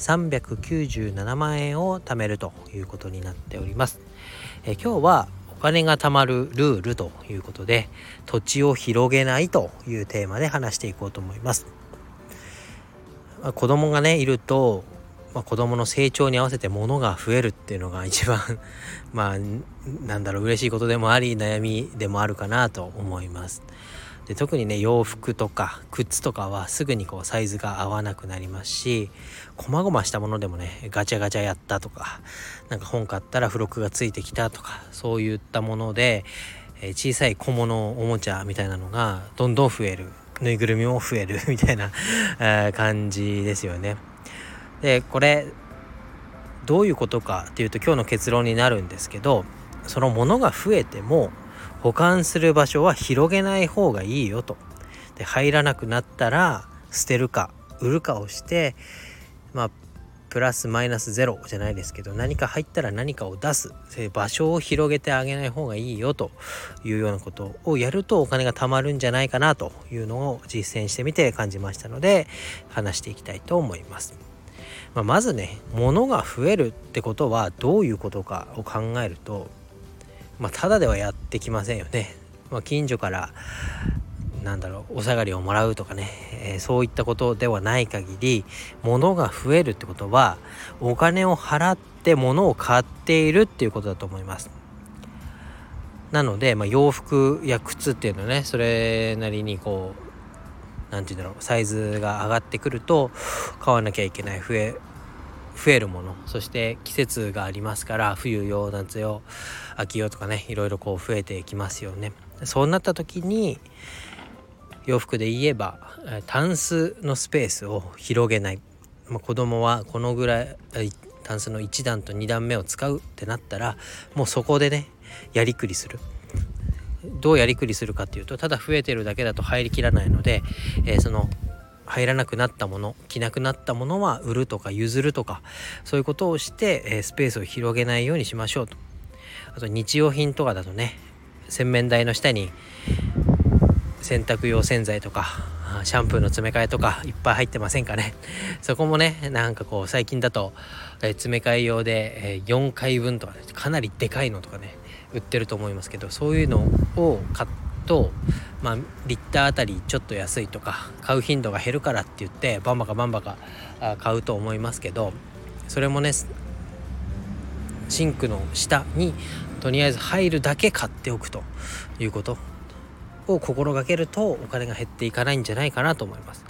397万円を貯めるということになっております。え今日はお金が貯まるルールということで土地を広げないというテーマで話していこうと思います。まあ、子供がねいると、まあ、子供の成長に合わせて物が増えるっていうのが一番 まあなんだろう嬉しいことでもあり悩みでもあるかなと思います。で特にね洋服とか靴とかはすぐにこうサイズが合わなくなりますし細々したものでもねガチャガチャやったとかなんか本買ったら付録がついてきたとかそういったもので、え、小さい小物おもちゃみたいなのがどんどん増えるぬいぐるみも増える みたいな、感じですよね。でこれどういうことかっていうと今日の結論になるんですけどそのものが増えても保管する場所は広げない方がいいよと。で入らなくなったら捨てるか売るかをしてまあプラスマイナスゼロじゃないですけど何か入ったら何かを出す場所を広げてあげない方がいいよというようなことをやるとお金が貯まるんじゃないかなというのを実践してみて感じましたので話していきたいと思います。まあ、まずね物が増えるってことはどういうことかを考えるとまあ、ただではやってきませんよね。まあ、近所からなんだろうお下がりをもらうとかね、えー、そういったことではない限り物が増えるってことはお金を払って物を買っているっていうことだと思います。なので、まあ、洋服や靴っていうのねそれなりにこう何て言うんだろうサイズが上がってくると買わなきゃいけない増え増えるものそして季節がありますから冬用夏用秋用とかねいろいろこう増えていきますよね。そうなった時に洋服で言えばタンスのスペースを広げない、まあ、子供はこのぐらいタンスの1段と2段目を使うってなったらもうそこでねやりくりする。どうやりくりするかっていうとただ増えてるだけだと入りきらないので、えー、その入らなくなったもの着なくなったものは売るとか譲るとかそういうことをして、えスペースを広げないようにしましょうと。あと日用品とかだとね洗面台の下に洗濯用洗剤とかシャンプーの詰め替えとかいっぱい入ってませんかね。そこもねなんかこう最近だと、え詰め替え用で、え4回分とか、ね、かなりでかいのとかね売ってると思いますけどそういうのを買っと、まあ、リッターあたりちょっと安いとか買う頻度が減るからって言ってバンバカバンバカ買うと思いますけどそれもねシンクの下にとりあえず入るだけ買っておくということを心がけるとお金が減っていかないんじゃないかなと思います。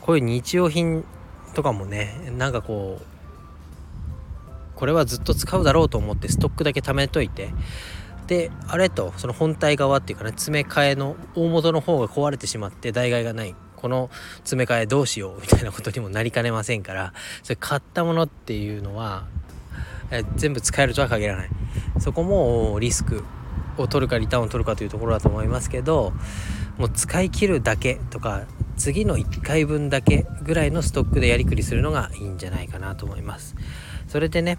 こういう日用品とかもねなんかこうこれはずっと使うだろうと思ってストックだけ貯めといてであれとその本体側っていうかね詰め替えの大元の方が壊れてしまって代替がない。この詰め替えどうしようみたいなことにもなりかねませんからそれ買ったものっていうのはえ全部使えるとは限らない。そこもリスクを取るかリターンを取るかというところだと思いますけどもう使い切るだけとか次の1回分だけぐらいのストックでやりくりするのがいいんじゃないかなと思います。それでね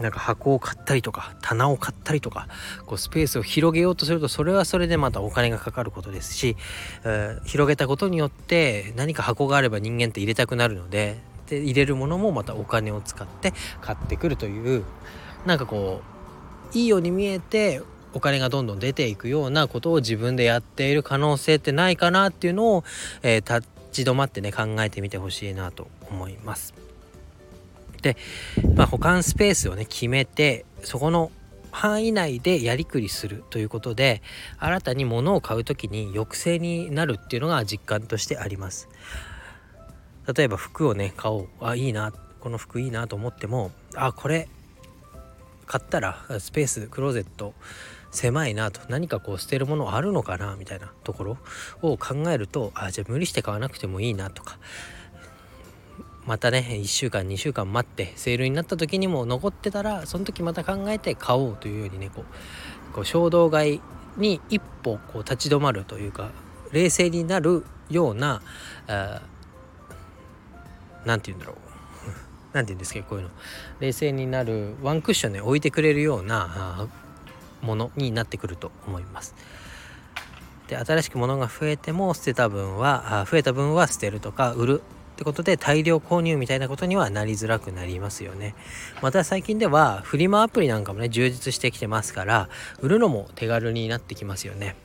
なんか箱を買ったりとか棚を買ったりとかこうスペースを広げようとするとそれはそれでまたお金がかかることですし、えー、広げたことによって何か箱があれば人間って入れたくなるのでで入れるものもまたお金を使って買ってくるというなんかこういいように見えてお金がどんどん出ていくようなことを自分でやっている可能性ってないかなっていうのを、えー、立ち止まってね考えてみてほしいなと思います。で、まあ、保管スペースをね決めてそこの範囲内でやりくりするということで新たに物を買う時に抑制になるっていうのが実感としてあります。例えば服をね買おう。あいいな。この服いいなと思ってもあこれ買ったらスペースクローゼット狭いなと。何かこう捨てるものあるのかなみたいなところを考えるとあじゃあ無理して買わなくてもいいなとか。またね1週間2週間待ってセールになった時にも残ってたらその時また考えて買おうというようにねこうこう衝動買いに一歩こう立ち止まるというか冷静になるような何て言うんだろう 何て言うんですかこういうの冷静になるワンクッションね置いてくれるようなものになってくると思います。で新しく物が増えても捨てた分は増えた分は捨てるとか売るってことで大量購入みたいなことにはなりづらくなりますよね。また最近ではフリマアプリなんかもね充実してきてますから売るのも手軽になってきますよね。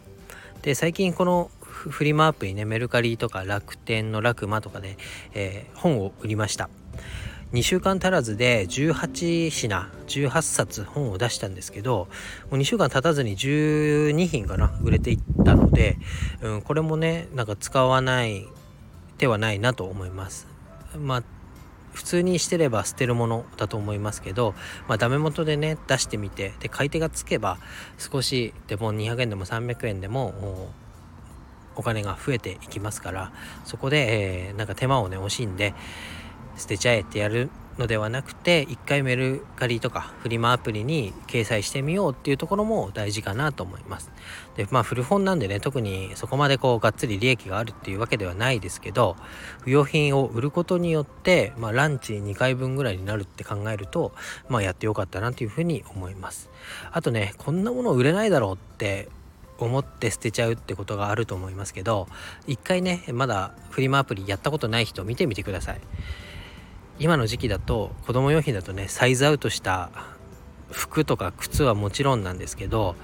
で最近このフリマアプリねメルカリとか楽天のラクマとかで、えー、本を売りました。2週間足らずで18品18冊本を出したんですけどもう2週間経たずに12品かな売れていったので、うん、これもねなんか使わない手はないなと思います。まあ普通にしてれば捨てるものだと思いますけど、まあ、ダメ元でね出してみてで買い手がつけば少しでも200円でも300円でもお金が増えていきますからそこで、えー、なんか手間をね惜しんで捨てちゃえってやるのではなくて一回メルカリとかフリマアプリに掲載してみようっていうところも大事かなと思います。でまあ古本なんでね特にそこまでこうがっつり利益があるっていうわけではないですけど不用品を売ることによって、まあ、ランチ2回分ぐらいになるって考えると、まあ、やってよかったなというふうに思います。あとねこんなもの売れないだろうって思って捨てちゃうってことがあると思いますけど一回ねまだフリマアプリやったことない人見てみてください。今の時期だと子供用品だとねサイズアウトした服とか靴はもちろんなんですけど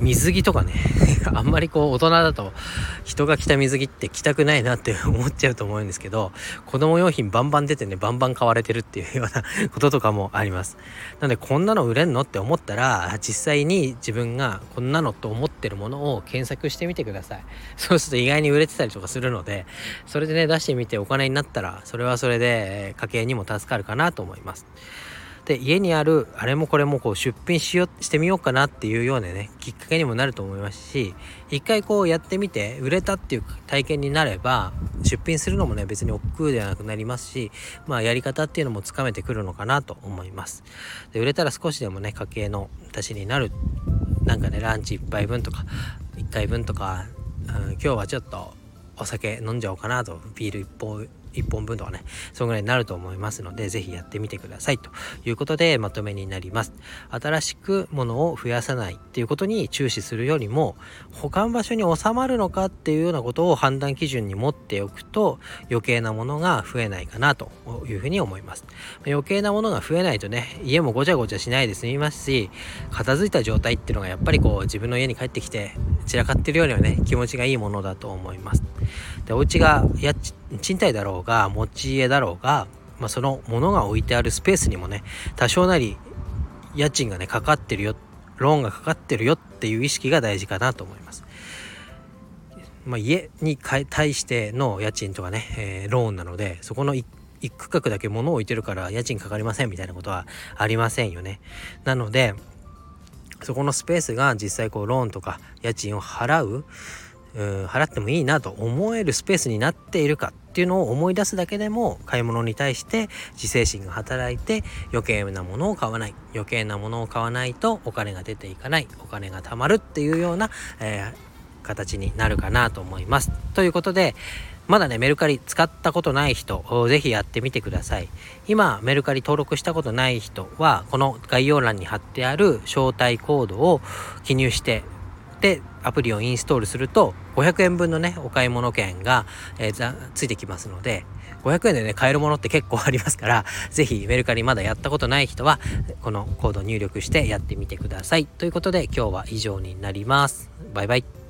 水着とかね。あんまりこう大人だと人が着た水着って着たくないなって思っちゃうと思うんですけど子供用品バンバン出てねバンバン買われてるっていうようなこととかもあります。なのでこんなの売れんのって思ったら実際に自分がこんなのと思ってるものを検索してみてください。そうすると意外に売れてたりとかするのでそれでね出してみてお金になったらそれはそれで家計にも助かるかなと思います。で家にあるあれもこれもこう出品しよしてみようかなっていうようなねきっかけにもなると思いますし一回こうやってみて売れたっていう体験になれば出品するのもね別に億劫ではなくなりますしまあやり方っていうのもつかめてくるのかなと思います。で売れたら少しでもね家計の足しになるなんかねランチ1杯分とか1回分とか、うん、今日はちょっとお酒飲んじゃおうかなとビール1本1本分とかね、そのぐらいになると思いますので、ぜひやってみてくださいということでまとめになります。新しくものを増やさないっていうことに注視するよりも、保管場所に収まるのかっていうようなことを判断基準に持っておくと、余計なものが増えないかなというふうに思います。余計なものが増えないとね、家もごちゃごちゃしないで済みますし、片付いた状態っていうのがやっぱりこう自分の家に帰ってきて散らかってるよりはね、気持ちがいいものだと思います。で、お家がや賃貸だろうが持ち家だろうが、まあ、その物が置いてあるスペースにもね多少なり家賃がねかかってるよローンがかかってるよっていう意識が大事かなと思います。まあ、家に対しての家賃とかね、えー、ローンなのでそこの一区画だけ物を置いてるから家賃かかりませんみたいなことはありませんよね。なのでそこのスペースが実際こうローンとか家賃を払ううん払ってもいいなと思えるスペースになっているかっていうのを思い出すだけでも買い物に対して自制心が働いて余計なものを買わない余計なものを買わないとお金が出ていかないお金が貯まるっていうような、えー、形になるかなと思います。ということでまだね、メルカリ使ったことない人、ぜひやってみてください。今、メルカリ登録したことない人は、この概要欄に貼ってある招待コードを記入してでアプリをインストールすると500円分のねお買い物券が、えー、ついてきますので500円でね買えるものって結構ありますから 是非メルカリまだやったことない人はこのコード入力してやってみてください。ということで今日は以上になります。バイバイ。